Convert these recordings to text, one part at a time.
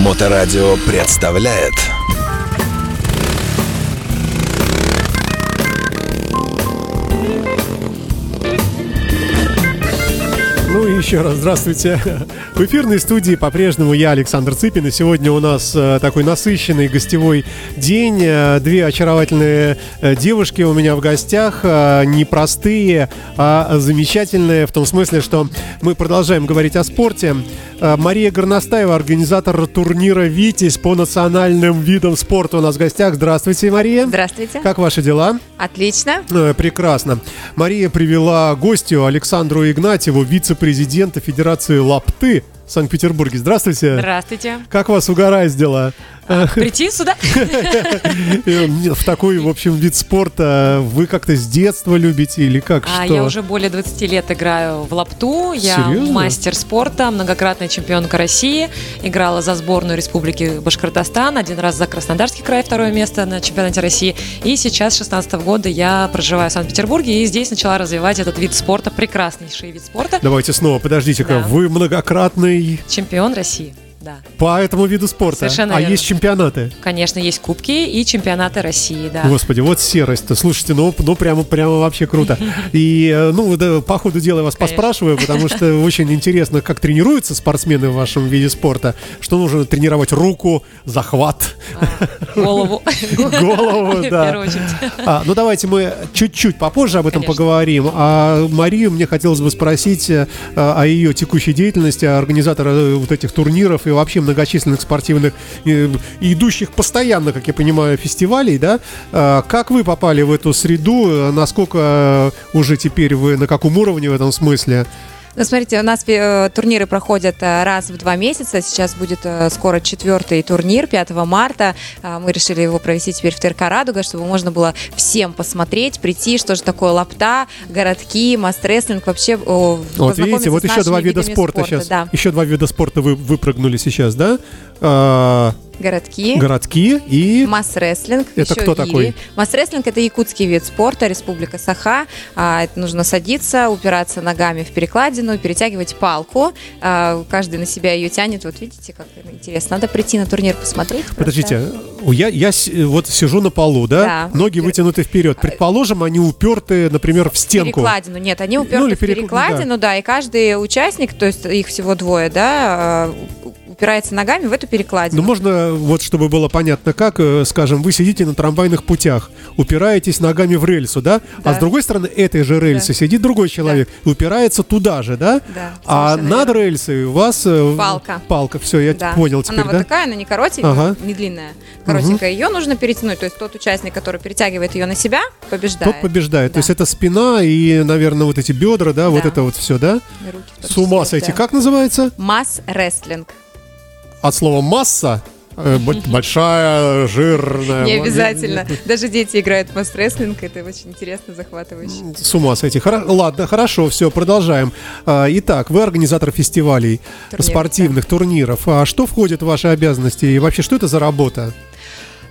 Моторадио представляет еще раз здравствуйте. В эфирной студии по-прежнему я, Александр Цыпин. И сегодня у нас э, такой насыщенный гостевой день. Э, Две очаровательные э, девушки у меня в гостях. Не простые, а замечательные. В том смысле, что мы продолжаем говорить о спорте. Мария Горностаева, организатор турнира «Витязь» по национальным видам спорта у нас в гостях. Здравствуйте, Мария. Здравствуйте. Как ваши дела? Отлично. Э, Прекрасно. Мария привела гостю Александру Игнатьеву, вице-президента Федерации лапты в Санкт-Петербурге. Здравствуйте. Здравствуйте. Как вас угораздило? Прийти сюда? В такой, в общем, вид спорта вы как-то с детства любите или как? А, я уже более 20 лет играю в лапту. Я Серьезно? мастер спорта, многократная чемпионка России. Играла за сборную Республики Башкортостан. Один раз за Краснодарский край, второе место на чемпионате России. И сейчас, с 16 года, я проживаю в Санкт-Петербурге. И здесь начала развивать этот вид спорта. Прекраснейший вид спорта. Давайте снова, подождите-ка. Да. Вы многократный Чемпион России. Да. по этому виду спорта. Совершенно а верно. есть чемпионаты. Конечно, есть кубки и чемпионаты России, да. Господи, вот серость-то. Слушайте, ну, ну прямо, прямо вообще круто. И, э, ну, да, по ходу дела я вас Конечно. поспрашиваю, потому что очень интересно, как тренируются спортсмены в вашем виде спорта. Что нужно тренировать? Руку, захват, Голову. голову, В да. А, ну, давайте мы чуть-чуть попозже об этом Конечно. поговорим. А Марию мне хотелось бы спросить э, о ее текущей деятельности, организатора э, вот этих турниров и вообще многочисленных спортивных, э, и идущих постоянно, как я понимаю, фестивалей, да? А, Как вы попали в эту среду? Насколько э, уже теперь вы, на каком уровне в этом смысле? Ну, смотрите, у нас э, турниры проходят э, раз в два месяца. Сейчас будет э, скоро четвертый турнир, 5 марта. А, мы решили его провести теперь в ТРК «Радуга», чтобы можно было всем посмотреть, прийти, что же такое лапта, городки, масс-рестлинг, вообще Вот видите, вот еще два вида видами спорта, сейчас. Да, Еще два вида спорта вы выпрыгнули сейчас, да? Городки. городки и... Масс-рестлинг. Это кто гири. такой? Масс-рестлинг это якутский вид спорта, Республика Саха. А, это нужно садиться, упираться ногами в перекладину, перетягивать палку. А, каждый на себя ее тянет. Вот видите, как интересно. Надо прийти на турнир посмотреть. Подождите, я, я с- вот сижу на полу, да? Да. Ноги вытянуты вперед. Предположим, они уперты, например, в стенку. Перекладину. Нет, они Ну, уперты или в перек- перекладину, да. и каждый участник, то есть их всего двое, да, а, упирается ногами в эту перекладину. Ну, можно, вот чтобы было понятно, как, э, скажем, вы сидите на трамвайных путях, упираетесь ногами в рельсу, да? А Да. с другой стороны этой же рельсы Да. сидит другой человек и упирается туда же, да? Да, А над верно. рельсой у вас... э, Палка. Палка, все, я Да. понял теперь, Она да? вот такая, она не коротенькая, Ага. не длинная, коротенькая. Ее нужно перетянуть. То есть тот участник, который перетягивает ее на себя, побеждает. Тот побеждает. То Да. есть это спина и, наверное, вот эти бедра, да, вот Да. это вот все, да? Руки С ума сойти. да. Как называется? Масс-рестлинг. От слова масса. э, бо- Большая, жирная. Не обязательно. Даже дети играют в масс-рестлинг. Это очень интересно, захватывающе. С ума сойти. Хоро- Ладно, хорошо, все, продолжаем. А, Итак, вы организатор фестивалей, Турниров, спортивных турниров. А что входит в ваши обязанности и вообще что это за работа?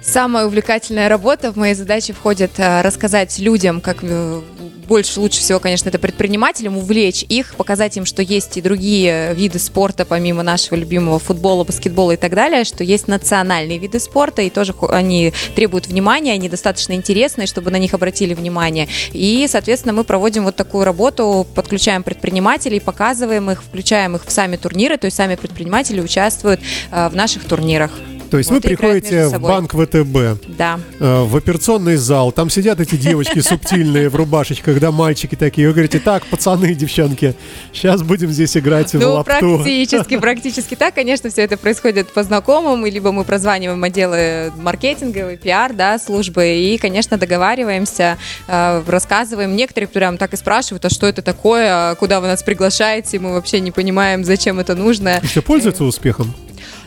Самая увлекательная работа в моей задаче входит э, рассказать людям, как э, больше, лучше всего, конечно, это предпринимателям, увлечь их, показать им, что есть и другие виды спорта, помимо нашего любимого футбола, баскетбола и так далее, что есть национальные виды спорта, и тоже они требуют внимания, они достаточно интересные, чтобы на них обратили внимание. И, соответственно, мы проводим вот такую работу, подключаем предпринимателей, показываем их, включаем их в сами турниры, то есть сами предприниматели участвуют э, в наших турнирах. То есть Вот, вы и приходите в банк ВТБ, Да. э, в операционный зал, там сидят эти девочки субтильные в рубашечках, да, мальчики такие. Вы говорите, так, пацаны, девчонки, сейчас будем здесь играть в Ну, лапту. практически, практически так. Конечно, все это происходит по знакомым, и либо мы прозваниваем отделы маркетинговый, пиар, да, службы, и, конечно, договариваемся, э, рассказываем. Некоторые прям так и спрашивают, а что это такое, а куда вы нас приглашаете, мы вообще не понимаем, зачем это нужно. Все пользуются успехом?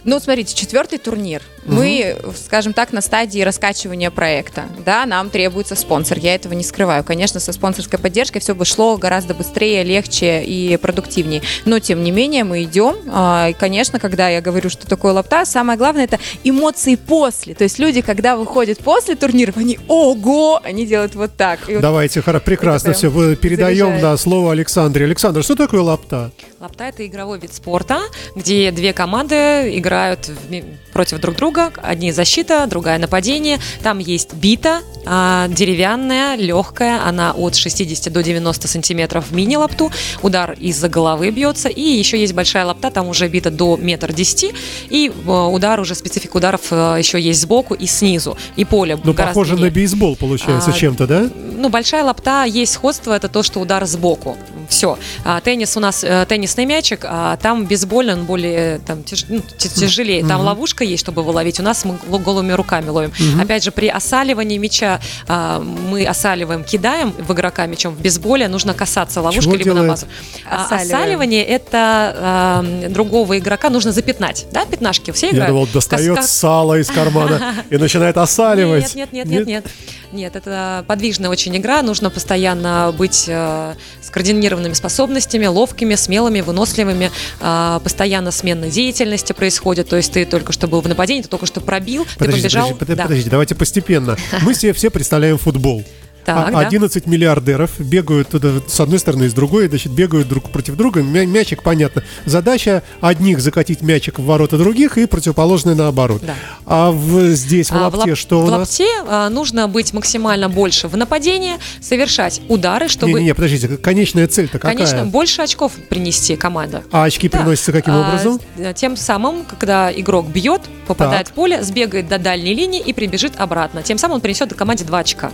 Ну, смотрите, четвертый турнир. Мы, скажем так, на стадии раскачивания проекта. Да, нам требуется спонсор. Я этого не скрываю. Конечно, со спонсорской поддержкой все бы шло гораздо быстрее, легче и продуктивнее. Но, тем не менее, мы идем. А, И, конечно, когда я говорю, что такое лапта, самое главное это эмоции после. То есть люди, когда выходят после турниров, они ого, они делают вот так. И вот Давайте, хоро- прекрасно все. Передаем заряжает. да, слово Александре. Александр, что такое лапта? Лапта – это игровой вид спорта, где две команды играют в- против друг друга. Одни защита, другая нападение. Там есть бита, а, деревянная, легкая. Она от 60 до 90 сантиметров в мини-лапту. Удар из-за головы бьется. И еще есть большая лапта, там уже бита до метр десяти. И э, удар уже, специфика ударов э, еще есть сбоку и снизу. И поле Ну, похоже на длиннее. бейсбол, получается, А, чем-то, да? Ну, большая лапта, есть сходство, это то, что удар сбоку. Все. А, теннис у нас, э, теннисный мячик, а там бейсбольный, он более там, тяж- ну, тяжелее. Там ловушка есть, чтобы его ловить. У нас мы го- голыми руками ловим. Опять же, при осаливании мяча а, мы осаливаем, кидаем в игрока мячом. В бейсболе нужно касаться ловушки Чего либо на делает? базу. А, Осаливаем. осаливание это а, другого игрока нужно запятнать. Да, пятнашки все Я играют? думал, Кас- достает кас- сало из кармана и начинает осаливать. нет, нет, нет, нет, нет. Нет, это подвижная очень игра. Нужно постоянно быть э, с координированными способностями, ловкими, смелыми, выносливыми. Э, постоянно смена деятельности происходит. То есть ты только что был в нападении, ты только что пробил, ты Подождите, побежал. подождите, под- Да. подождите, давайте постепенно. Мы себе все представляем футбол. Так, А- да. 11 миллиардеров бегают туда с одной стороны и с другой, значит, бегают друг против друга. Мя- Мячик, понятно. Задача одних закатить мячик в ворота других и противоположный наоборот. Да. А в, здесь, в А, лапте, лап- что у в нас? лапте а, нужно быть максимально больше в нападении, совершать удары, чтобы, Не-не-не, подождите, конечная цель-то какая? конечно, больше очков принести команда. А очки Да. приносятся каким А, образом? с- Тем самым, когда игрок бьет, попадает в поле, сбегает до дальней линии и прибежит обратно. Тем самым он принесет команде 2 очка.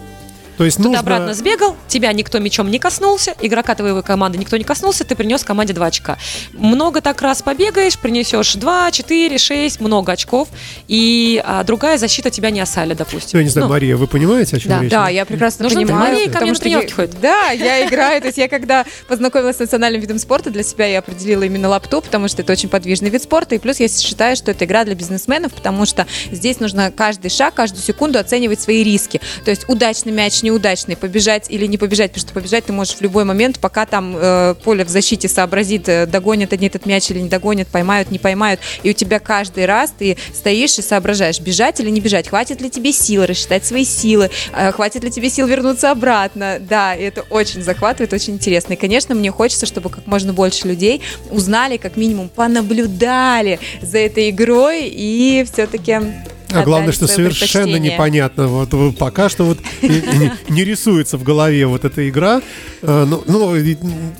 То есть Тут нужно... обратно сбегал, тебя никто мячом не коснулся, игрока твоей команды никто не коснулся, ты принес команде 2 очка. Много так раз побегаешь, принесешь 2, 4, 6, много очков, и а, другая защита тебя не осалит, допустим. Я не знаю, Ну, Мария, вы понимаете, о чем Да. речь? Да, я прекрасно Нужно понимаю. Мария ко мне на тренировки я- ходит. Да, я играю. То есть я когда познакомилась с национальным видом спорта, для себя я определила именно лапту, потому что это очень подвижный вид спорта. И плюс я считаю, что это игра для бизнесменов, потому что здесь нужно каждый шаг, каждую секунду оценивать свои риски. То есть удачный мяч, неудачный, побежать или не побежать, потому что побежать ты можешь в любой момент, пока там э, поле в защите сообразит, э, догонят они этот мяч или не догонят, поймают, не поймают. И у тебя каждый раз ты стоишь и соображаешь, бежать или не бежать, хватит ли тебе силы, рассчитать свои силы, э, хватит ли тебе сил вернуться обратно. Да, и это очень захватывает, очень интересно. И, конечно, мне хочется, чтобы как можно больше людей узнали, как минимум, понаблюдали за этой игрой и все-таки А главное, что совершенно непонятно. Вот пока что вот не, рисуется в голове вот эта игра. Ну,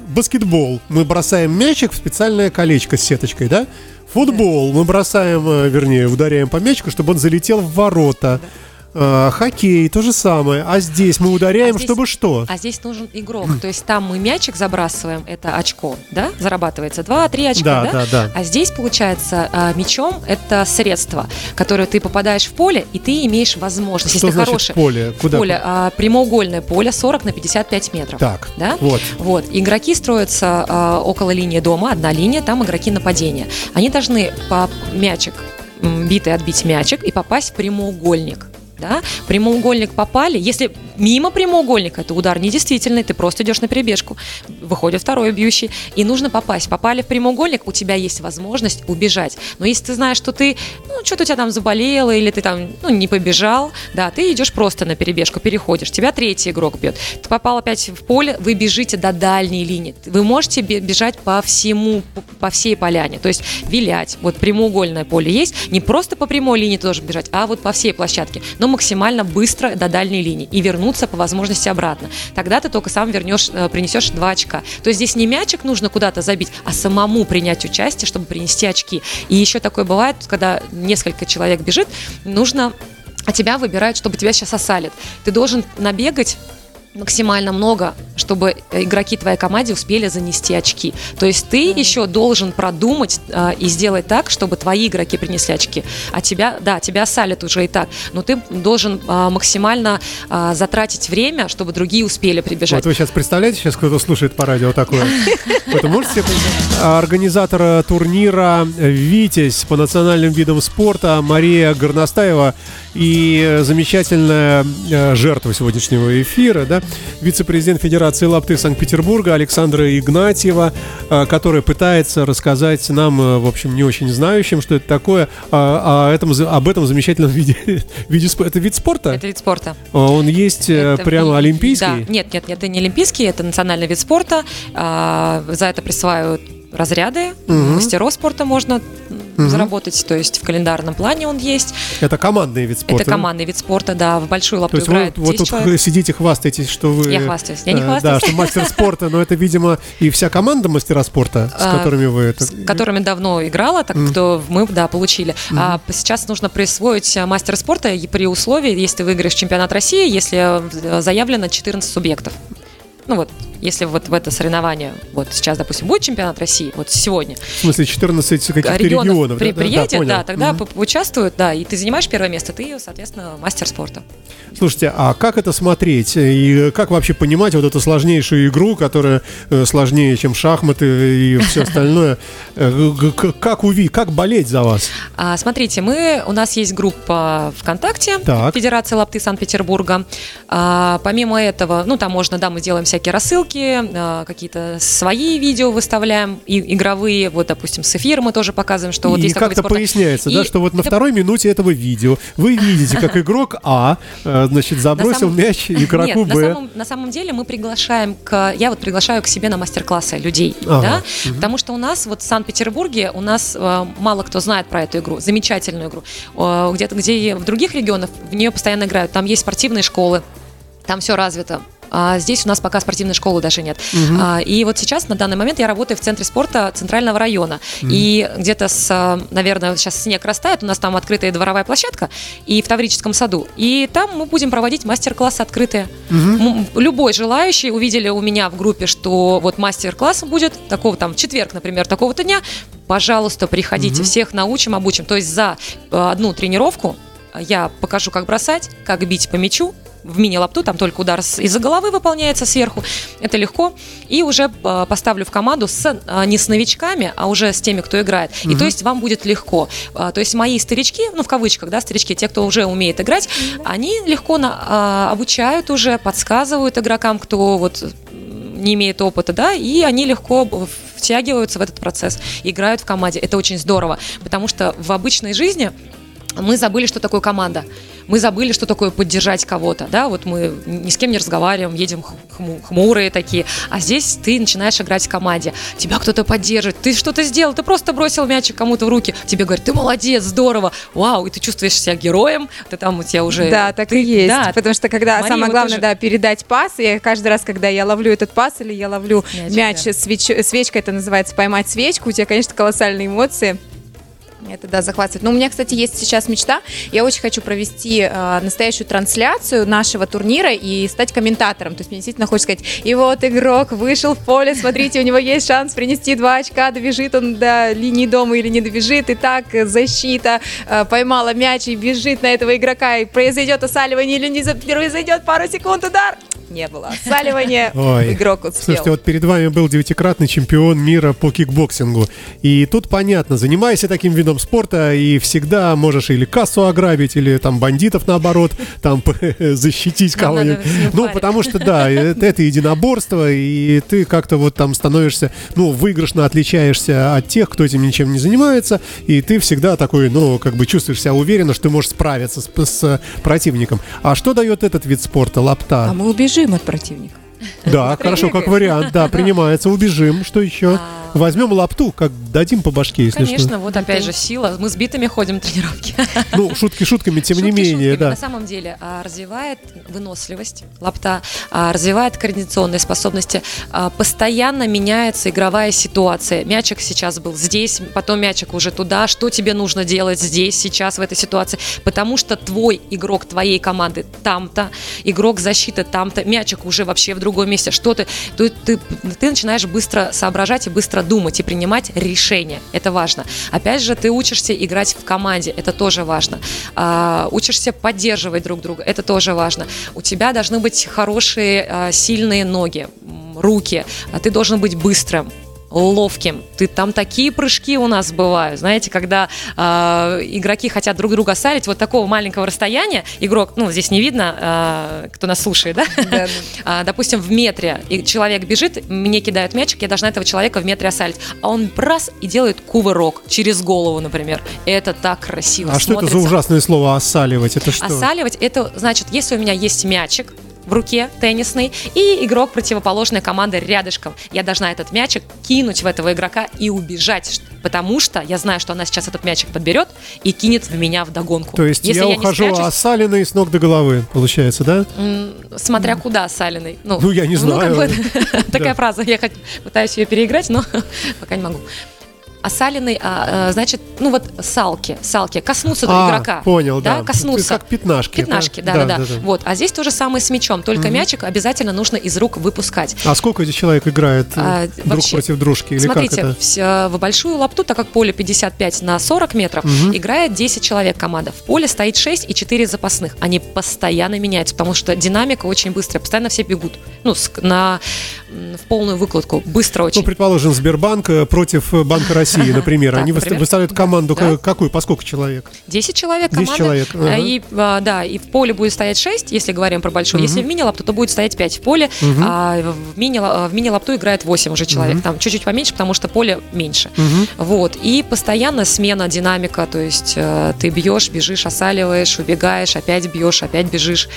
баскетбол. Мы бросаем мячик в специальное колечко с сеточкой, да? Футбол. Мы бросаем, э, вернее, ударяем по мячику, чтобы он залетел в ворота. Э, Хоккей то же самое. А здесь мы ударяем, А здесь- чтобы что? А здесь нужен игрок. То есть там мы мячик забрасываем, это очко, да, зарабатывается. Два-три очка, Да, да? да, да. А здесь, получается, а, мячом это средство, которое ты попадаешь в поле, и ты имеешь возможность, Что если значит хороший поле? Куда? поле, а, прямоугольное поле 40 на 55 метров. Так, Да? вот. Вот. Игроки строятся а, около линии дома, одна линия, там игроки нападения. Они должны по мячик, битый отбить мячик и попасть в прямоугольник. Да? Прямоугольник попали. Если мимо прямоугольника, это удар недействительный, ты просто идешь на перебежку. Выходит второй бьющий. И нужно попасть. Попали в прямоугольник, у тебя есть возможность убежать. Но если ты знаешь, что ты, ну, что-то у тебя там заболело, или ты там, ну, не побежал, да, ты идешь просто на перебежку, переходишь. Тебя третий игрок бьет. Ты попал опять в поле, вы бежите до дальней линии. Вы можете бе- бежать по всему, по всей поляне. То есть вилять. Вот прямоугольное поле есть. Не просто по прямой линии тоже бежать, а вот по всей площадке. Но максимально быстро до дальней линии. И вернуться по возможности обратно. Тогда ты только сам вернешь, э, принесешь два очка. То есть здесь не мячик нужно куда-то забить, а самому принять участие, чтобы принести очки. И еще такое бывает, когда несколько человек бежит, нужно а тебя выбирают, чтобы тебя сейчас осалит. Ты должен набегать максимально много, чтобы э, игроки твоей команде успели занести очки. То есть ты еще должен продумать э, и сделать так, чтобы твои игроки принесли очки. А тебя, да, тебя осалят уже и так, но ты должен э, максимально э, затратить время, чтобы другие успели прибежать. Вот вы сейчас представляете, сейчас кто-то слушает по радио такое. Это можете себе представить? Организатор э, турнира «Витязь» по национальным видам спорта Мария Горностаева и э, замечательная жертва сегодняшнего эфира, да, вице-президент Федерации лапты Санкт-Петербурга Александра Игнатьева, э, которая пытается рассказать нам, э, в общем, не очень знающим, что это такое, а- о этом, об этом замечательном виде, виде спорта. Это вид спорта? Это вид спорта. А Он есть э, Это прямо олимпийский? Да, нет, нет, нет, это не олимпийский, это национальный вид спорта. А, за это присваивают разряды, Мгм. мастеров спорта можно м, заработать, то есть в календарном плане он есть. Это командный вид спорта. Это командный вид спорта, да, в большую То лапту есть вы играет вот 10 тут человек. сидите, хвастаетесь, что вы... Я хвастаюсь. Я не э, хвастаюсь. Да, что мастер спорта, но это, видимо, и вся команда мастера спорта, с А, которыми вы это... с которыми давно играла, так кто мы, да, получили. А сейчас нужно присвоить а, мастер спорта при условии, если ты выиграешь чемпионат России, если э, заявлено 14 субъектов. Ну вот, если вот в это соревнование, вот сейчас, допустим, будет чемпионат России, вот сегодня, В смысле, 14 каких-то регионов, регионов. при- да, да, да, тогда по- участвуют, да, и ты занимаешь первое место, ты, соответственно, мастер спорта. Слушайте, а как это смотреть? И как вообще понимать вот эту сложнейшую игру, которая э, сложнее, чем шахматы и все остальное? Э, Как увидеть, как болеть за вас? А, смотрите, мы, у нас есть группа ВКонтакте, Так. Федерации лапты Санкт-Петербурга. А, помимо этого, ну, там можно, да, мы делаем всякие рассылки, а, какие-то свои видео выставляем, и, игровые, вот, допустим, с эфира мы тоже показываем, что вот и есть как-то спорта. поясняется, да, И что вот на это- второй минуте этого видео вы видите, как игрок А, э, значит, забросил самом- мяч игроку Нет, на Б. самом, на самом деле мы приглашаем к, я вот приглашаю к себе на мастер-классы людей, Ага, да, потому что у нас вот в Санкт-Петербурге у нас э, мало кто знает про эту игру, замечательную игру. Э, где-то где в других регионах в нее постоянно играют, там есть спортивные школы, там все развито. А здесь у нас пока спортивной школы даже нет. А, и вот сейчас, на данный момент, я работаю в центре спорта Центрального района. И где-то с, а, наверное, сейчас снег растает, у нас там открытая дворовая площадка и в Таврическом саду. И там мы будем проводить мастер-классы открытые. М, Любой желающий увидели у меня в группе, что вот мастер-класс будет такого там в четверг, например, такого-то дня. Пожалуйста, приходите, всех научим, обучим. То есть за э, одну тренировку я покажу, как бросать, как бить по мячу, в мини-лапту, там только удар из-за головы выполняется сверху. Это легко. И уже э, поставлю в команду с, э, не с новичками, а уже с теми, кто играет. И то есть вам будет легко. А, То есть мои старички, ну в кавычках, да, старички, те, кто уже умеет играть, они легко на- а, обучают уже, подсказывают игрокам, кто вот не имеет опыта, да, и они легко втягиваются в этот процесс, играют в команде. Это очень здорово, потому что в обычной жизни мы забыли, что такое команда. Мы забыли, что такое поддержать кого-то, да, вот мы ни с кем не разговариваем, едем х- хму- хмурые такие, а здесь ты начинаешь играть в команде, тебя кто-то поддерживает, ты что-то сделал, ты просто бросил мячик кому-то в руки, тебе говорят, ты молодец, здорово, вау, и ты чувствуешь себя героем, ты там у тебя уже... Да, так ты- и есть. да, Потому что когда Мария, самое главное, тоже- да, передать пас, я каждый раз, когда я ловлю этот пас или я ловлю Мячик, мяч, да. свеч- свечка, это называется поймать свечку, у тебя, конечно, колоссальные эмоции. Это, да, захватывает. Но у меня, кстати, есть сейчас мечта. Я очень хочу провести э, настоящую трансляцию нашего турнира и стать комментатором. То есть мне действительно хочется сказать, и вот игрок вышел в поле, смотрите, у него есть шанс принести два очка, добежит он до линии дома или не добежит. И так защита э, поймала мяч и бежит на этого игрока, и произойдет осаливание или не произойдет пару секунд удар. Не было осаливания, Ой. игрок успел. Слушайте, вот перед вами был девятикратный чемпион мира по кикбоксингу. И тут понятно, занимайся таким видом спорта, и всегда можешь или кассу ограбить, или там бандитов наоборот, там защитить кого-нибудь. Ну, потому что, да, это, это единоборство, и ты как-то вот там становишься, ну, выигрышно отличаешься от тех, кто этим ничем не занимается, и ты всегда такой, ну, как бы чувствуешь себя уверенно, что ты можешь справиться с, с противником. А что дает этот вид спорта, лапта? А мы убежим от противника. Да, хорошо, как вариант, да, принимается, убежим. Что еще? А. Возьмем лапту, как дадим по башке, если Конечно, что. вот опять же сила. Мы с битами ходим тренировки. Ну, шутки шутками, тем не Шутки менее, шутками. да. На самом деле а, развивает выносливость лапта, а, развивает координационные способности. Постоянно меняется игровая ситуация. Мячик сейчас был здесь, потом мячик уже туда. Что тебе нужно делать здесь, сейчас, в этой ситуации? Потому что твой игрок твоей команды там-то, игрок защиты там-то, мячик уже вообще в другом месте. Что ты, ты, ты, ты начинаешь быстро соображать и быстро думать и принимать решения. Это важно. Опять же, ты учишься играть в команде. Это тоже важно. А, учишься поддерживать друг друга. Это тоже важно. У тебя должны быть хорошие, а, сильные ноги, руки. А ты должен быть быстрым ловким. Ты там такие прыжки у нас бывают, знаете, когда а, игроки хотят друг друга салить вот такого маленького расстояния. Игрок, ну здесь не видно, а, кто нас слушает, да? Да. А, допустим, в метре и человек бежит, мне кидают мячик, я должна этого человека в метре осалить. А он раз и делает кувырок через голову, например. Это так красиво А что это за смотрится. ужасное слово «осаливать»? Это что? Осаливать, это значит, если у меня есть мячик, в руке теннисный и игрок противоположной команды рядышком. Я должна этот мячик кинуть в этого игрока и убежать, потому что я знаю, что она сейчас этот мячик подберет и кинет в меня в догонку. То есть Если я, я ухожу спрячусь- осаленный с ног до головы, получается, да? Смотря куда Салиной. Ну, я не как знаю. бы, такая фраза. Я хоть пытаюсь ее переиграть, но пока не могу. Осаленный, а, э, значит, ну вот салки, салки, коснуться А, игрока. понял, да. коснуться. Как пятнашки. Пятнашки, да? да, да, да. Вот, а здесь то же самое с мячом, только мячик обязательно нужно из рук выпускать. А сколько здесь человек играет э, А, друг вообще, против дружки? Или Смотрите, как это? вся- в большую лапту, так как поле 55 на 40 метров, играет 10 человек команда. В поле стоит 6 и 4 запасных. Они постоянно меняются, потому что динамика очень быстрая, постоянно все бегут. Ну, на, в полную выкладку. Быстро очень. Ну, предположим, Сбербанк э, против э, Банка России, например. Так, Они выста- например. выставляют команду Да. какую? По сколько человек? 10 человек 10 команда. человек, э, ага. И, а, да, и в поле будет стоять 6, если говорим про большой. Если в мини-лапту, то будет стоять 5 в поле, а в мини- в мини-лапту играет 8 уже человек. Там чуть-чуть поменьше, потому что поле меньше. Вот. И постоянно смена динамика, то есть э, ты бьешь, бежишь, осаливаешь, убегаешь, опять бьешь, опять бежишь.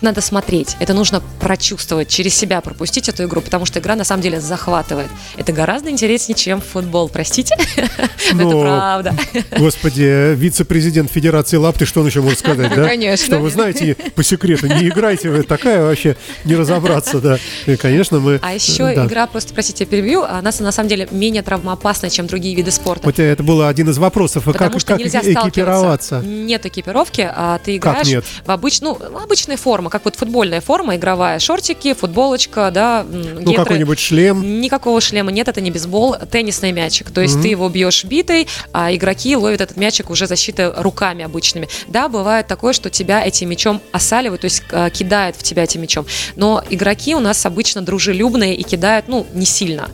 Надо смотреть, это нужно прочувствовать, через себя пропустить эту игру, потому что игра на самом деле захватывает. Это гораздо интереснее, чем футбол, простите. Но Это правда. Господи, вице-президент Федерации Лапты, что он еще может сказать, да? Конечно. Что вы знаете, по секрету, не играйте вы, такая вообще не разобраться, да. И, конечно, мы... А еще да. игра, просто, простите, я перебью, она на самом деле менее травмоопасная, чем другие виды спорта. Вот это был один из вопросов, а Потому как, что как нельзя экипироваться? Нет экипировки, а ты играешь в обыч... ну, обычная форма, как вот футбольная форма игровая. Шортики, футболочка, да, Ну, гетры. какой-нибудь шлем. Никакого шлема нет, это не бейсбол, теннисный мячик. То есть ты его бьешь битой, а игроки ловят этот мячик уже защитой руками обычными. Да, бывает такое, что тебя этим мячом осаливают, то есть э, кидают в тебя этим мячом. Но игроки у нас обычно дружелюбные и кидают, ну, не сильно.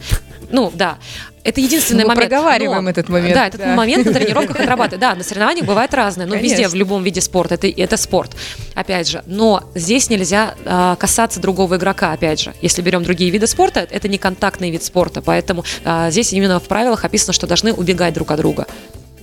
Ну, да. Это единственный Мы момент. проговариваем этот момент, Да, этот да. момент на тренировках отрабатывает. Да, на соревнованиях бывает разное. Ну, везде, в любом виде спорта. Это, это спорт, опять же. Но здесь нельзя а, касаться другого игрока, опять же. Если берем другие виды спорта, это не контактный вид спорта. Поэтому а, здесь именно в правилах описано, что должны убегать друг от друга.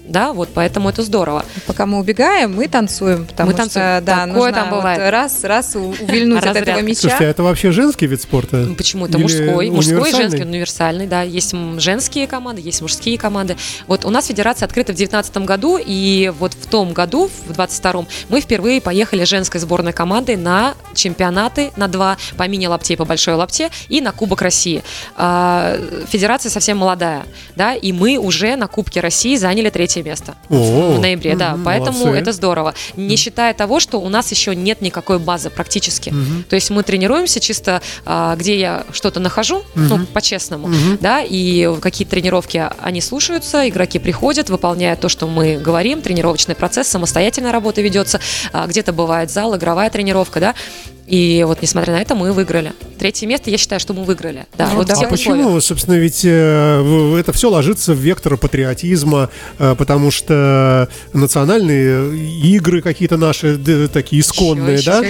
Да, вот поэтому это здорово. Пока мы убегаем, мы танцуем, потому Мы танцуем. что да, Такое нужно там вот бывает. раз, раз у- увильнуть от этого мяча. Слушайте, а это вообще женский вид спорта? Ну, Почему это Или мужской? Мужской, женский, универсальный, да. Есть женские команды, есть мужские команды. Вот у нас федерация открыта в 2019 году, и вот в том году, в 22 мы впервые поехали женской сборной командой на чемпионаты на два по мини-лапте и по большой лапте и на Кубок России. А, Федерация совсем молодая, да, и мы уже на Кубке России заняли третье место. О, в ноябре, да. Поэтому молодцы. это здорово. Не считая того, что у нас еще нет никакой базы практически. То есть мы тренируемся чисто, а, где я что-то нахожу, ну, по-честному, да, и какие-то тренировки они слушаются, игроки приходят, выполняют то, что мы говорим, тренировочный процесс, самостоятельная работа ведется, а, где-то бывает зал, игровая тренировка, да, и вот несмотря на это мы выиграли. Третье место, я считаю, что мы выиграли. Да, Ну вот да. А тех условиях. почему, собственно, ведь э, это все ложится в вектор патриотизма, э, потому что национальные игры какие-то наши д- такие исконные, Еще, да?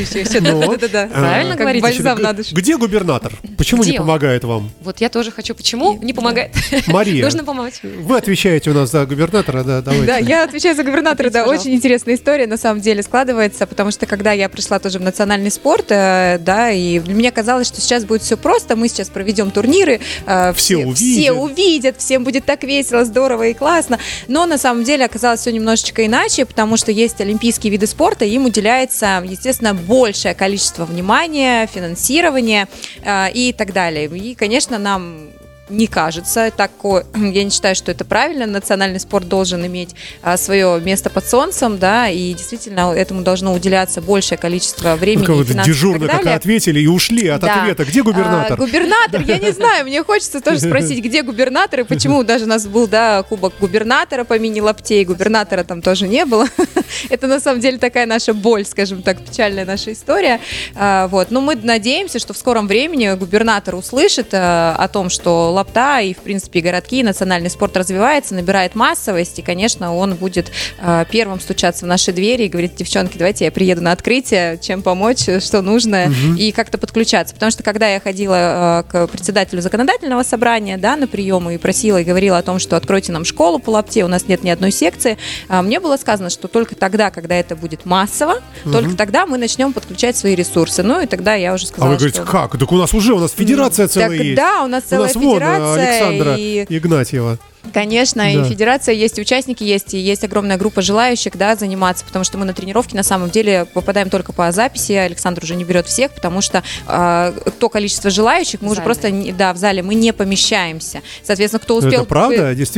Но. Правильно э, Как говорите. бальзам г- на душу. Где губернатор? Почему не он? помогает вам? Вот я тоже хочу. Почему? Не помогает. Мария, Нужно помочь. вы отвечаете у нас за губернатора, да, давайте. Да, я отвечаю за губернатора. Да, очень интересная история на самом деле складывается, потому что когда я пришла тоже в национальный спорт, э, да, и мне казалось, что сейчас будет все просто, мы сейчас проведем турниры, э, Все увидят. все увидят, всем будет так весело, здорово и классно. Но на самом деле оказалось все немножечко иначе, потому что есть олимпийские виды спорта, им уделяется, естественно, большее количество внимания, финансирования э, и так далее. И, конечно, нам не кажется такое. Я не считаю, что это правильно. Национальный спорт должен иметь а, свое место под солнцем, да, и действительно этому должно уделяться большее количество времени. Ну, как дежурно так как ответили и ушли от Да. ответа. Где губернатор? А, губернатор, я не знаю, мне хочется тоже спросить, где губернатор и почему даже у нас был, да, кубок губернатора по мини-лаптей, губернатора там тоже не было. Это на самом деле такая наша боль, скажем так, печальная наша история. А, Вот, но мы надеемся, что в скором времени губернатор услышит а, о том, что лапта и, в принципе, городки, и национальный спорт развивается, набирает массовость, и, конечно, он будет а, первым стучаться в наши двери и говорить, девчонки, давайте я приеду на открытие, чем помочь, что нужно, и как-то подключаться. Потому что когда я ходила э, к председателю законодательного собрания, да, на приемы и просила и говорила о том, что откройте нам школу по лапте, у нас нет ни одной секции, а, мне было сказано, что только тогда, когда это будет массово, только тогда мы начнем подключать свои ресурсы. Ну и тогда я уже А сказала, вы говорите, что... как? Так у нас уже, у нас федерация целая Так есть. да, у нас У целая нас вон федерация. Александра и... Игнатьева. Конечно, Да. и федерация есть, и участники есть, и есть огромная группа желающих, да, заниматься, потому что мы на тренировке на самом деле попадаем только по записи, Александр уже не берет всех, потому что э, то количество желающих, мы уже просто, не- да, в зале мы не помещаемся. Соответственно, кто это успел правда?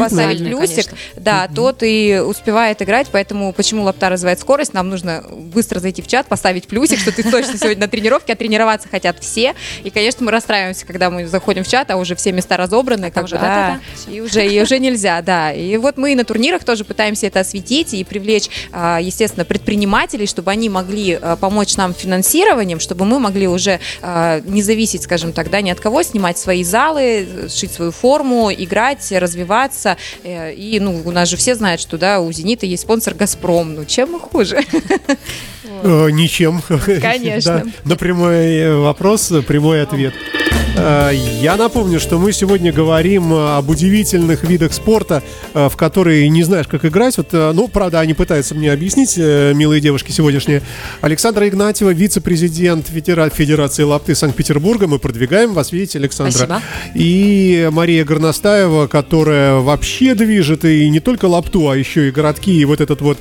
поставить плюсик, конечно. да, тот и успевает играть, поэтому почему лапта развивает скорость, нам нужно быстро зайти в чат, поставить плюсик, что ты точно сегодня на тренировке, а тренироваться хотят все, и, конечно, мы расстраиваемся, когда мы заходим в чат, а уже все места разобраны, как уже бы, да, да-да-да. и уже, и уже нельзя, да. И вот мы и на турнирах тоже пытаемся это осветить и привлечь, а, естественно, предпринимателей, чтобы они могли а, помочь нам финансированием, чтобы мы могли уже а, не зависеть, скажем так, да, ни от кого, снимать свои залы, шить свою форму, играть, развиваться. Э, И, ну, у нас же все знают, что, да, у «Зенита» есть спонсор «Газпром». Ну, чем мы хуже? Э, Ничем. Конечно. Да, На прямой э, вопрос, прямой ответ. Э, Я напомню, что мы сегодня говорим э, об удивительных видах спорта, э, в которые не знаешь, как играть. Вот, ну, правда, они пытаются мне объяснить, милые девушки сегодняшние. Александра Игнатьева, вице-президент Федера- Федерации лапты Санкт-Петербурга. Мы продвигаем вас, видите, Александра. Спасибо. И Мария Горностаева, которая вообще движет и не только лапту, а еще и городки, и вот этот вот...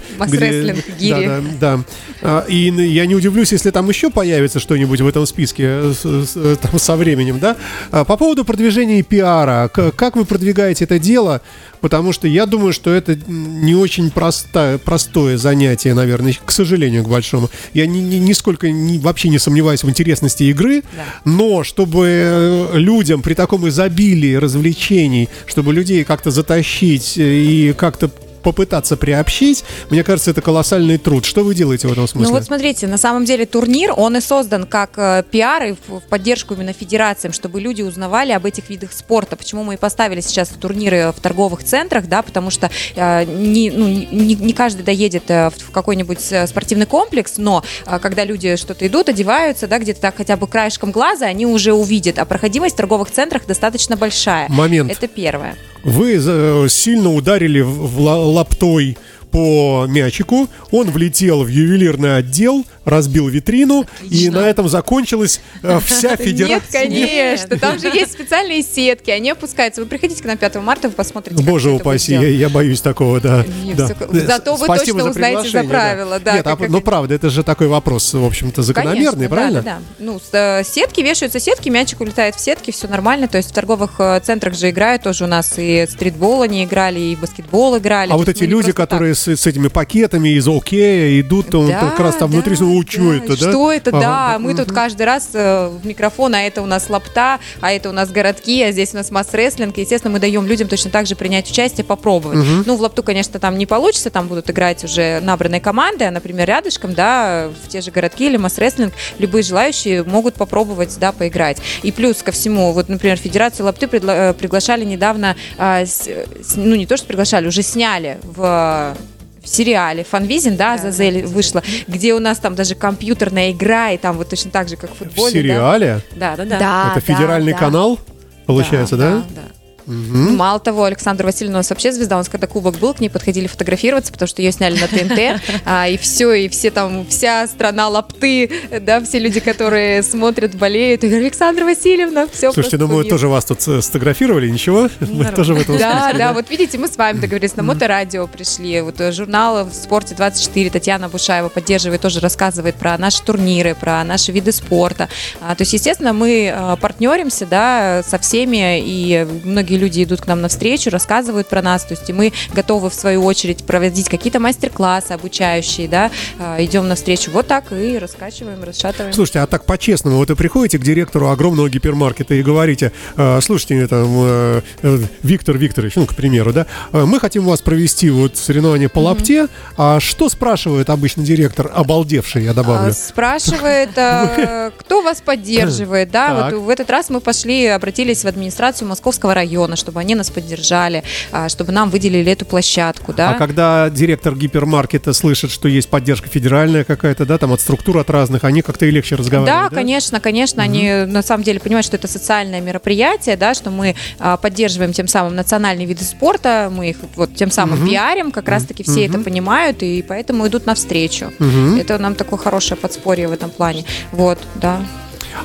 Гири. Да, да, да. А, И я не удивлюсь, если там еще появится что-нибудь в этом списке там, со временем, да? А, По поводу продвижения пиара, как вы продвигаете это дело? Потому что я думаю, что это не очень простое, простое занятие, наверное, к сожалению, к большому. Я ни, ни- нисколько не- вообще не сомневаюсь в интересности игры, но чтобы э, людям при таком изобилии развлечений, чтобы людей как-то затащить э, и как-то попытаться приобщить, мне кажется, это колоссальный труд. Что вы делаете в этом смысле? Ну вот смотрите, на самом деле турнир, он и создан как э, пиар и в, в поддержку именно федерациям, чтобы люди узнавали об этих видах спорта. Почему мы и поставили сейчас турниры в торговых центрах, да, потому что э, не, ну, не, не каждый доедет э, в, в какой-нибудь э, спортивный комплекс, но э, когда люди что-то идут, одеваются, да, где-то так хотя бы краешком глаза, они уже увидят, а проходимость в торговых центрах достаточно большая. Момент. Это первое. Вы сильно ударили в, в ла- лаптой по мячику, он влетел в ювелирный отдел, разбил витрину, и на этом закончилась э, вся Нет, федерация. конечно. Там же есть специальные сетки, они опускаются. Вы приходите к нам 5 марта, вы посмотрите. Боже упаси, я, боюсь такого, да. Нет, да. зато вы Спасибо точно за узнаете за правила, да, Нет, а, как- ну правда, это же такой вопрос, в общем-то, закономерный, Конечно, правильно? Да, да, да. Ну, э, сетки вешаются сетки, мячик улетает в сетки, все нормально. То есть в торговых э, центрах же играют тоже у нас и стритбол они играли, и баскетбол играли. А вот эти ну, не люди, которые с, с этими пакетами из окея идут, Да, как раз там внутри, что да. это, да? Что это, Ага, да. Мы тут каждый раз э, в микрофон, а это у нас лапта, а это у нас городки, а здесь у нас масс-рестлинг. Естественно, мы даем людям точно так же принять участие, попробовать. Ну, в лапту, конечно, там не получится, там будут играть уже набранные команды, а, например, рядышком, да, в те же городки или масс-рестлинг, любые желающие могут попробовать, да, поиграть. И плюс ко всему, вот, например, Федерацию лапты предла- э, приглашали недавно, а, с- с- ну, не то, что приглашали, уже сняли в в сериале Фанвизин, да, Азазель вышла, где у нас там даже компьютерная игра, и там вот точно так же, как в В футболе. да. сериале? Да, да, да. Да, это федеральный да. канал, получается, да? да. Мгм. Мало того, Александр Васильевна у нас вообще звезда. Нас когда кубок был, к ней подходили фотографироваться, потому что ее сняли на ТНТ. а, и все, и все там, вся страна лапты, да, все люди, которые смотрят, болеют. И говорят, Александра Васильевна, все Слушайте, ну мы тоже вас тут э, сфотографировали, ничего? Мы тоже в этом Да, да, вот видите, мы с вами договорились, на моторадио пришли, вот э, журнал в спорте 24, Татьяна Бушаева поддерживает, тоже рассказывает про наши турниры, про наши виды спорта. А, то есть, естественно, мы э, партнеримся, да, со всеми, и многие люди идут к нам навстречу, рассказывают про нас, то есть и мы готовы, в свою очередь, проводить какие-то мастер-классы обучающие, да, а, идем навстречу вот так и раскачиваем, расшатываем. Слушайте, а так по-честному, вот вы приходите к директору огромного гипермаркета и говорите, «Э, слушайте, там, э, э, Виктор Викторович, ну, к примеру, да, «э, мы хотим вас провести вот соревнование по лапте, а что спрашивает обычно директор, обалдевший, я добавлю? А, Спрашивает, а, кто вас поддерживает, да, вот в этот раз мы пошли, обратились в администрацию Московского района, района, чтобы они нас поддержали, а, чтобы нам выделили эту площадку, да. А когда директор гипермаркета слышит, что есть поддержка федеральная какая-то, да, там от структур от разных, они как-то и легче разговаривают. Да, конечно, конечно, они на самом деле понимают, что это социальное мероприятие, да, что мы а, поддерживаем тем самым национальные виды спорта, мы их вот тем самым пиарим, как раз-таки все это понимают и поэтому идут навстречу. Это нам такое хорошее подспорье в этом плане. Вот, да.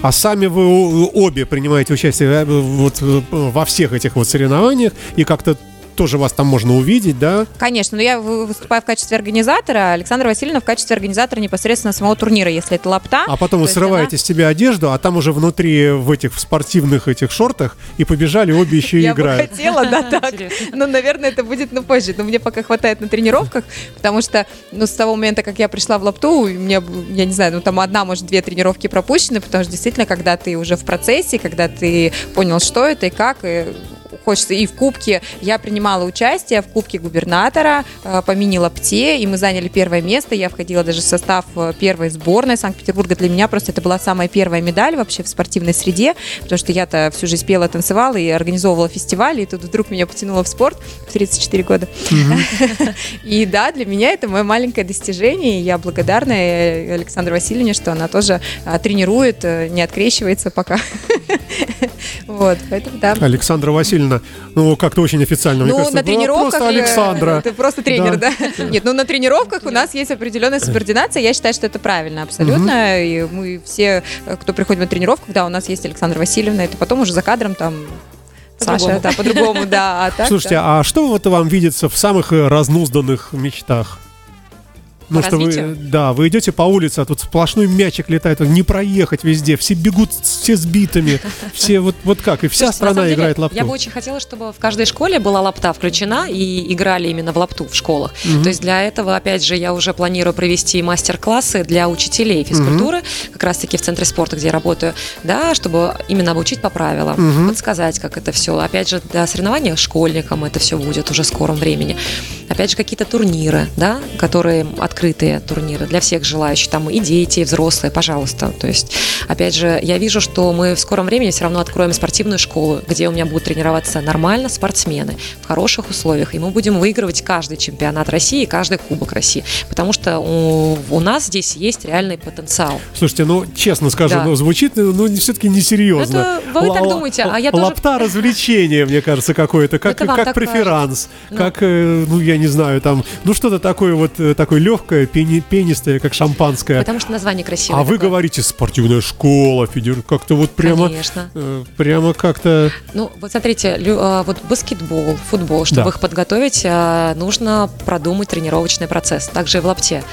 А сами вы обе принимаете участие э, вот э, во всех этих вот соревнованиях и как-то тоже вас там можно увидеть, да? Конечно, но я вы- выступаю в качестве организатора, а Александра Васильевна в качестве организатора непосредственно самого турнира, если это лапта. А потом вы срываете с себя одежду, а там уже внутри в этих в спортивных этих шортах и побежали обе еще и Я бы играют. хотела, да, так. Но, наверное, это будет ну, позже. Но мне пока хватает на тренировках, потому что, ну, с того момента, как я пришла в лапту, у меня, я не знаю, ну, там одна, может, две тренировки пропущены, потому что действительно, когда ты уже в процессе, когда ты понял, что это и как, и хочется и в кубке. Я принимала участие в кубке губернатора э, по мини-лапте, и мы заняли первое место. Я входила даже в состав э, первой сборной Санкт-Петербурга. Для меня просто это была самая первая медаль вообще в спортивной среде, потому что я-то всю жизнь пела, танцевала и организовывала фестивали, и тут вдруг меня потянуло в спорт в 34 года. И да, для меня это мое маленькое достижение, и я благодарна э, Александре Васильевне, что она тоже тренирует, не открещивается пока. Вот, поэтому да. Александра Васильевна, ну как-то очень официально, мне Ну, кажется, на тренировках... просто э, Александра. Ты просто тренер, да? Нет, ну на тренировках у нас есть определенная субординация. Я считаю, что это правильно абсолютно. И мы все, э, кто приходит на тренировку, да, у нас есть Александра Васильевна, это потом уже за кадром там Саша, По-другому. да, по-другому, да. А так, Слушайте, да. а что вот вам видится в самых разнузданных мечтах? Ну, что вы, да, вы идете по улице, а тут сплошной мячик летает, не проехать везде, все бегут, все сбитыми, все вот, вот как, и вся Слушайте, на страна деле, играет лапту. Я бы очень хотела, чтобы в каждой школе была лапта включена и играли именно в лапту в школах. То есть для этого, опять же, я уже планирую провести мастер-классы для учителей физкультуры, как раз-таки в центре спорта, где я работаю, да, чтобы именно обучить по правилам, подсказать, как это все. Опять же, для соревнований школьникам это все будет уже в скором времени. Опять же, какие-то турниры, да, которые открытые турниры для всех желающих, там и дети, и взрослые, пожалуйста. То есть, опять же, я вижу, что мы в скором времени все равно откроем спортивную школу, где у меня будут тренироваться нормально спортсмены в хороших условиях, и мы будем выигрывать каждый чемпионат России, и каждый Кубок России, потому что у, у нас здесь есть реальный потенциал. Слушайте, ну, честно скажу, Да. ну, звучит, ну, все-таки несерьезно. Это вы так думаете, а я тоже- Лапта развлечение, мне кажется, какое-то, как, как так преферанс, Ну. как, э, ну, я не знаю, там, ну, что-то такое вот, э, такое легкое, пени- пенистое, как шампанское. Потому что название красивое. А вы такое. говорите спортивная школа, федер... как-то вот прямо, Конечно. э, прямо как-то. Ну, вот смотрите, лю- а, вот баскетбол, футбол, чтобы Да. их подготовить, а, нужно продумать тренировочный процесс. Также и в лапте.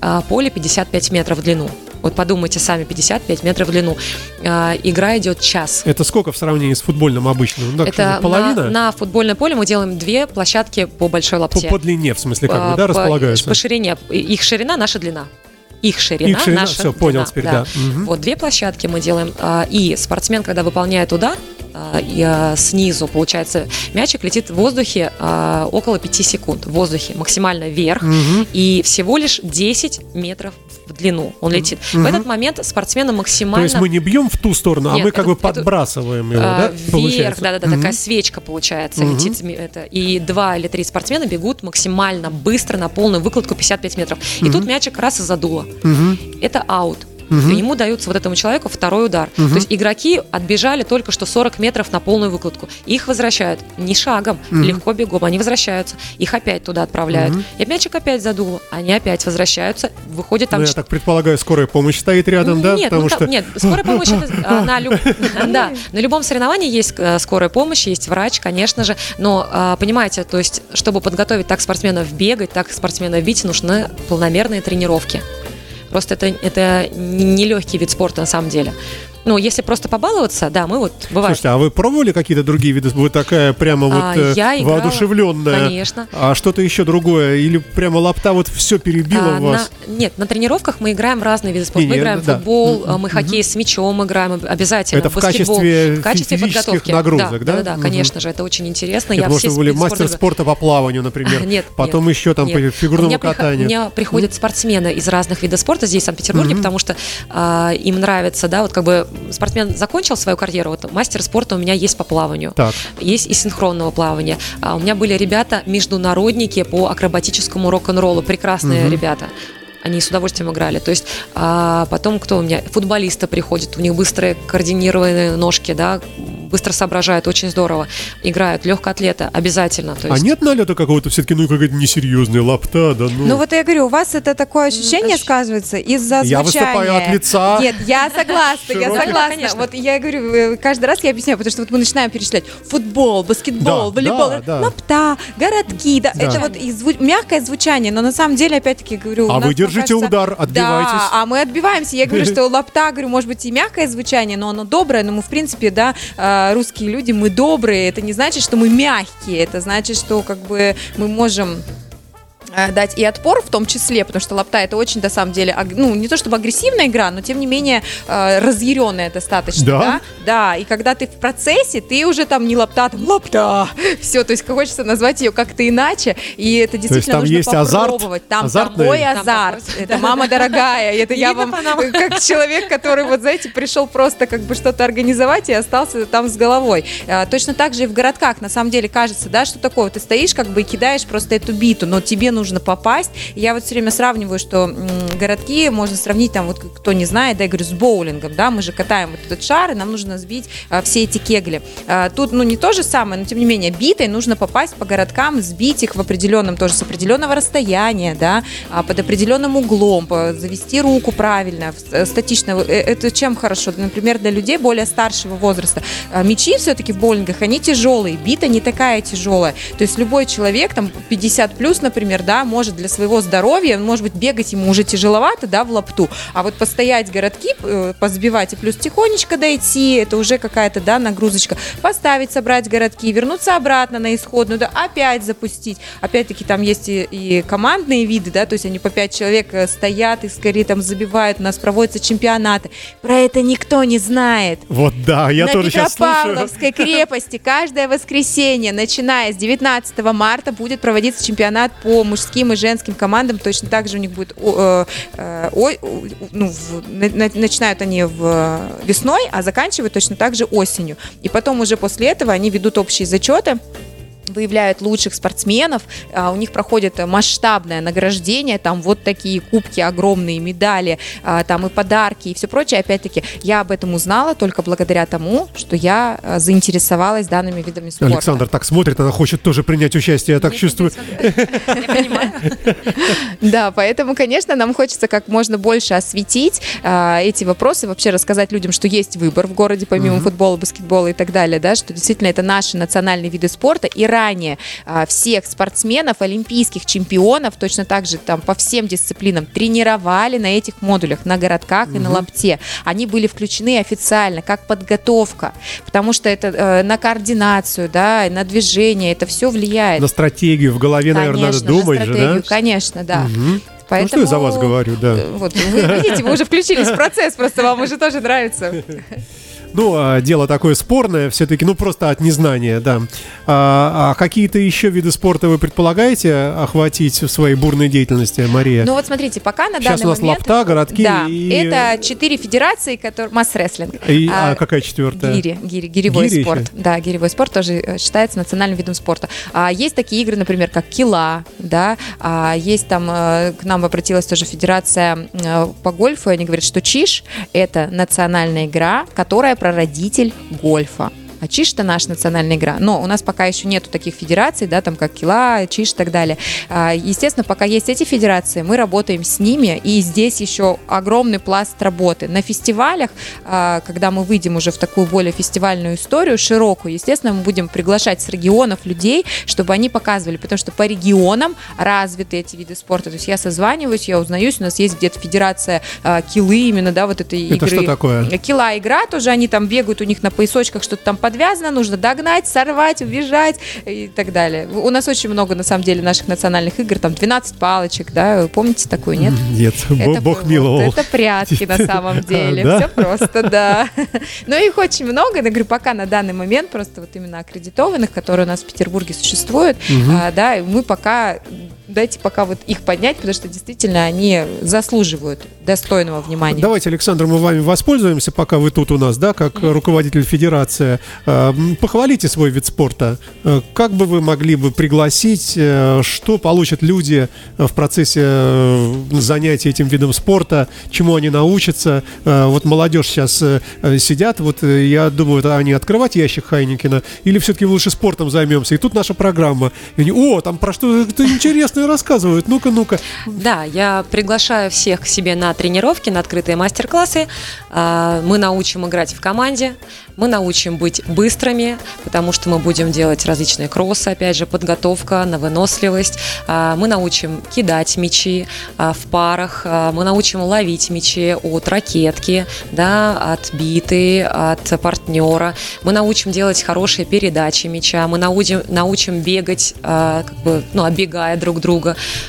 А, Поле 55 метров в длину. Вот подумайте сами, 55 метров в длину. А, Игра идет час. Это сколько в сравнении с футбольным обычным? Ну, так, Это половина? на, на футбольное поле мы делаем две площадки по большой по, лапте. по длине, в смысле, как А, бы, да, по- располагаются? По ширине. Их ширина, наша длина. Их ширина, Их ширина, наша всё, понял длина, теперь, да. Мгм. Вот две площадки мы делаем. а, И спортсмен, когда выполняет удар, а, и а, снизу, получается, мячик летит в воздухе а, около 5 секунд. В воздухе максимально вверх. Мгм. И всего лишь 10 метров в длину он летит. В этот момент спортсмена То максимально... есть мы не бьем в ту сторону, а Нет, мы как это- бы это- подбрасываем его, а, да? Вверх, получается? да-да-да, Мгм. такая свечка получается, Мгм. летит. Это, и два или три спортсмена бегут максимально быстро на полную выкладку 55 метров. И тут мячик раз и задуло. Мгм. Это аут. И ему дается вот этому человеку второй удар. То есть игроки отбежали только что 40 метров на полную выкладку. Их возвращают не шагом, легко бегом. Они возвращаются. Их опять туда отправляют. И мячик опять задуло. Они опять возвращаются. Выходит там Ну, я так предполагаю, скорая помощь стоит рядом, да? нет, Потому ну, что... нет, скорая помощь это, а, на, люб- да, на любом соревновании есть э, скорая помощь, есть врач, конечно же, но а, понимаете, то есть, чтобы подготовить так спортсменов бегать, так спортсменов бить, нужны полномерные тренировки. Просто это, это не легкий вид спорта на самом деле. Ну, если просто побаловаться, да, мы вот бывает. Слушайте, а вы пробовали какие-то другие виды? Вы такая прямо вот А, я играла, воодушевленная. конечно. А что-то еще другое? Или прямо лапта вот все перебила А, вас? на- нет, на тренировках мы играем в разные виды спорта. Не, мы не, играем в да. футбол, а, мы хоккей с мячом играем об- обязательно. Это в баскетбол. качестве в качестве подготовки. нагрузок, да? Да, да, Мгм. конечно же, это очень интересно. Я Я потому все что вы были мастер спорта- по плаванию, например. Нет, Потом нет, еще там нет. по фигурному катанию. у меня приходят спортсмены из разных видов спорта здесь, в Санкт-Петербурге, потому что а, им нравится, да, вот как бы спортсмен закончил свою карьеру, вот мастер спорта у меня есть по плаванию, Так. есть и синхронного плавания. А у меня были ребята международники по акробатическому рок-н-роллу, прекрасные Мгм. ребята. Они с удовольствием играли. То есть а потом кто у меня? Футболисты приходят, у них быстрые координированные ножки, да, быстро соображают, очень здорово. Играют легкоатлеты обязательно. То А есть, нет налета какого-то все-таки, ну, какая-то несерьезная лапта, да, ну. Ну вот я говорю, у вас это такое ощущение ощ- сказывается из-за Я звучания. выступаю от лица. Нет, я согласна, я согласна. Конечно. Вот я говорю, э, каждый раз я объясняю, потому что вот мы начинаем перечислять футбол, баскетбол, Да, волейбол, да, да. лапта, городки, да, Да. это вот и зву- мягкое звучание, но на самом деле, опять-таки, говорю... у А нас, вы мне держите кажется, удар, отбивайтесь. Да, а мы отбиваемся. Я говорю, что лапта, говорю, может быть и мягкое звучание, но оно доброе, но мы, в принципе, да, э, русские люди, мы добрые, это не значит, что мы мягкие, это значит, что как бы мы можем дать и отпор в том числе, потому что лапта это очень, на самом деле, ну, не то чтобы агрессивная игра, но тем не менее э, разъяренная достаточно, Да? да? Да, и когда ты в процессе, ты уже там не лапта, там лапта, все, то есть хочется назвать ее как-то иначе, и это действительно там нужно есть азарт? попробовать. Там Азартный? такой Там азарт, такой, это мама дорогая, это я вам, нам. как человек, который, вот знаете, пришел просто как бы что-то организовать и остался там с головой. А, Точно так же и в городках, на самом деле, кажется, да, что такое, ты стоишь как бы и кидаешь просто эту биту, но тебе нужно попасть. И Я вот все время сравниваю, что городки можно сравнить, там, вот кто не знает, да, я говорю, с боулингом, да, мы же катаем вот этот шар, и нам нужно сбить а, все эти кегли. А, Тут, ну, не то же самое, но, тем не менее, битой нужно попасть по городкам, сбить их в определенном, тоже с определенного расстояния, да, а, под определенным углом, завести руку правильно, э, статично. Э, Это чем хорошо? Например, для людей более старшего возраста. А, Мячи все-таки в боулингах, они тяжелые, бита не такая тяжелая. То есть любой человек, там, 50 плюс, например, да, может для своего здоровья, может быть, бегать ему уже тяжеловато, да, в лапту, а вот постоять городки, э, позбивать и плюс тихонечко дойти, это уже какая-то, да, нагрузочка. Поставить, собрать городки, вернуться обратно на исходную, да, опять запустить. Опять-таки там есть и, и командные виды, да, то есть они по 5 человек э, стоят и скорее там забивают, у нас проводятся чемпионаты. Про это никто не знает. Вот да, я на тоже сейчас слушаю. Петропавловской крепости каждое воскресенье, начиная с 19 марта, будет проводиться чемпионат по мужским и женским командам. Точно так же у них будет... о- э, э, ой, у- ну, в- на- начинают они в э, весной, а заканчивают точно так же осенью. И потом уже после этого они ведут общие зачеты выявляют лучших спортсменов, а, у них проходит масштабное награждение, там вот такие кубки, огромные медали, а, там и подарки и все прочее. Опять-таки, я об этом узнала только благодаря тому, что я а, заинтересовалась данными видами спорта. Александр так смотрит, она хочет тоже принять участие, я так чувствую. Я понимаю. Да, поэтому, конечно, нам хочется как можно больше осветить эти вопросы, вообще рассказать людям, что есть выбор в городе, помимо футбола, баскетбола и так далее, да, что действительно это наши национальные виды спорта. И ранее а, всех спортсменов, олимпийских чемпионов, точно так же там по всем дисциплинам тренировали на этих модулях, на городках и на лапте. Они были включены официально как подготовка, потому что это э, на координацию, да, на движение, это все влияет. На стратегию в голове, наверное, надо Конечно, на думать же, да? Конечно, да. Ну, Поэтому, что я за вас говорю, да. Вот, вы видите, вы уже включились в процесс, просто вам уже тоже нравится. Ну, а, дело такое спорное, все-таки, ну, просто от незнания, да. А, а какие-то еще виды спорта вы предполагаете охватить в своей бурной деятельности, Мария? Ну вот смотрите, пока на Сейчас данный у нас момент... лапта, городки Да, и- это четыре федерации, которые... Масс-рестлинг. И, а, А, какая четвертая? Гири, гири, гиревой Гири спорт. еще? Да, гиревой спорт тоже э, считается национальным видом спорта. А, есть такие игры, например, как кила, да, а, есть там, э, к нам обратилась тоже федерация э, по гольфу, и они говорят, что чиш – это национальная игра, которая прародитель гольфа. А чиш это наша национальная игра. Но у нас пока еще нету таких федераций, да, там как Кила, Чиш и так далее. А, Естественно, пока есть эти федерации, мы работаем с ними, и здесь еще огромный пласт работы. На фестивалях, а, когда мы выйдем уже в такую более фестивальную историю, широкую, естественно, мы будем приглашать с регионов людей, чтобы они показывали, потому что по регионам развиты эти виды спорта. То есть я созваниваюсь, я узнаюсь, у нас есть где-то федерация а, Килы именно, да, вот этой Это игры. что такое? Кила игра тоже, они там бегают, у них на поясочках что-то там подвязано, нужно догнать, сорвать, убежать и так далее. У нас очень много, на самом деле, наших национальных игр, там 12 палочек, да, вы помните такую, нет? Нет, Это бог вот, миловал. Это прятки на самом деле. Да? Все просто, да. Но их очень много. Я говорю, пока на данный момент просто вот именно аккредитованных, которые у нас в Петербурге существуют, а, да, мы пока дайте пока вот их поднять, потому что действительно они заслуживают достойного внимания. Давайте, Александр, мы вами воспользуемся, пока вы тут у нас, да, как руководитель федерации. Э, Похвалите свой вид спорта. Э, Как бы вы могли бы пригласить, э, что получат люди в процессе занятия этим видом спорта, чему они научатся? Вот молодежь сейчас сидят, вот я думаю, это они открывать ящик Хайникина или все-таки лучше спортом займемся? И тут наша программа. И они, о, там про что-то интересное рассказывают. Ну-ка, ну-ка. Да, я приглашаю всех к себе на тренировки, на открытые мастер-классы. А, Мы научим играть в команде, мы научим быть быстрыми, потому что мы будем делать различные кроссы, опять же, подготовка на выносливость. А, Мы научим кидать мячи а, в парах, мы научим ловить мячи от ракетки, да, от биты, от партнера. Мы научим делать хорошие передачи мяча, мы научим, научим бегать, как бы, ну, оббегая друг друга,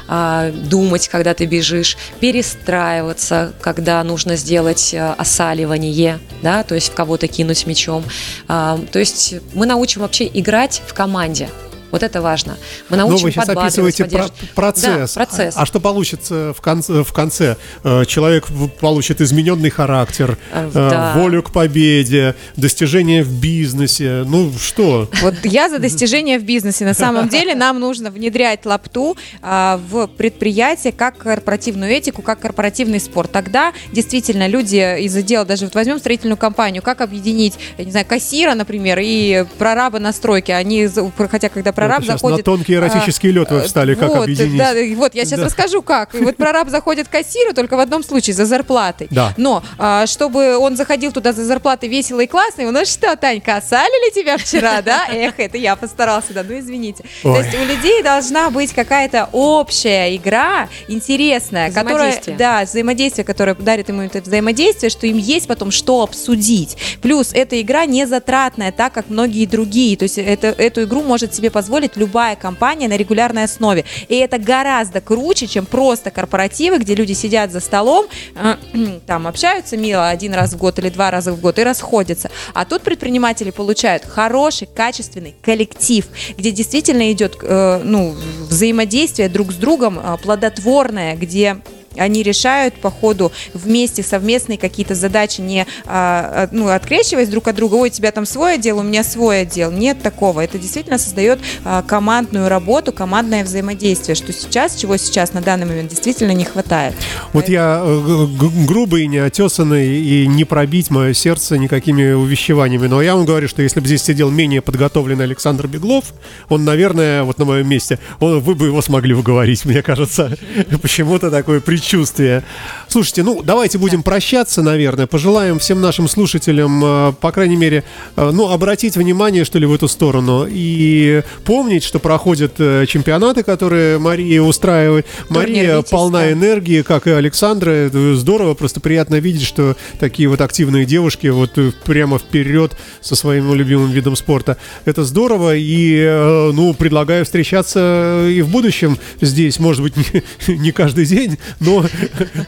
а, думать, когда ты бежишь, перестраиваться, когда нужно сделать а, осаливание, да, то есть в кого-то кинуть мячом. А, То есть мы научим вообще играть в команде. Вот это важно. Мы Но научим вы сейчас описываете про- процесс. Да, процесс. А, а что получится в конце? В конце? Э, Человек получит измененный характер, Э, э, да. волю к победе, достижения в бизнесе. Ну что? Вот я за достижения в бизнесе. На самом деле нам нужно внедрять лапту а, в предприятие как корпоративную этику, как корпоративный спорт. Тогда действительно люди из отдела, даже вот возьмем строительную компанию, как объединить, я не знаю, кассира, например, и прораба на стройке. Они, хотя когда прораб сейчас заходит... на тонкий эротический лед вы а, встали, как вот, объединить. Да, вот я сейчас Да. расскажу, как. И вот прораб заходит к кассиру только в одном случае, за зарплатой. Да. Но а, чтобы он заходил туда за зарплатой весело и классно, и ну что, Танька, осалили тебя вчера, да? Эх, это я постарался, да, ну извините. То Ой. есть у людей должна быть какая-то общая игра, интересная, которая, Взаимодействие. да, взаимодействие, которое дарит ему это взаимодействие, что им есть потом что обсудить. Плюс эта игра не затратная, так как многие другие. То есть это, эту игру может себе позволить любая компания на регулярной основе. И это гораздо круче, чем просто корпоративы, где люди сидят за столом, э, там общаются мило один раз в год или два раза в год и расходятся. А тут предприниматели получают хороший, качественный коллектив, где действительно идет э, ну, взаимодействие друг с другом э, плодотворное, где они решают по ходу вместе совместные какие-то задачи, не а, а, ну, открещиваясь друг от друга, ой, у тебя там свой отдел, у меня свой отдел. Нет такого. Это действительно создает а, командную работу, командное взаимодействие, что сейчас, чего сейчас на данный момент действительно не хватает. Вот я э, грубый, неотесанный, и не пробить мое сердце никакими увещеваниями. Но я вам говорю, что если бы здесь сидел менее подготовленный Александр Беглов, он, наверное, вот на моем месте, он, вы бы его смогли уговорить, мне кажется. Почему-то такое предчувствие. Слушайте, ну, давайте будем прощаться, наверное. Пожелаем всем нашим слушателям, э, по крайней мере, э, ну, обратить внимание, что ли, в эту сторону. И помнить, что проходят э, чемпионаты, которые Мария устраивает. Мария полна энергии, как и Александра. Здорово, просто приятно видеть, что такие вот активные девушки вот прямо вперед со своим любимым видом спорта. Это здорово, и, ну, предлагаю встречаться и в будущем здесь, может быть, не, не каждый день, но,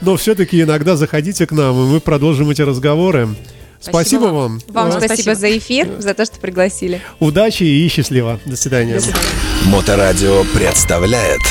но все-таки иногда заходите к нам, и мы продолжим эти разговоры. Спасибо, Спасибо вам. Вам спасибо, спасибо. за эфир, за то, что пригласили. Удачи и счастливо. До свидания. Моторадио представляет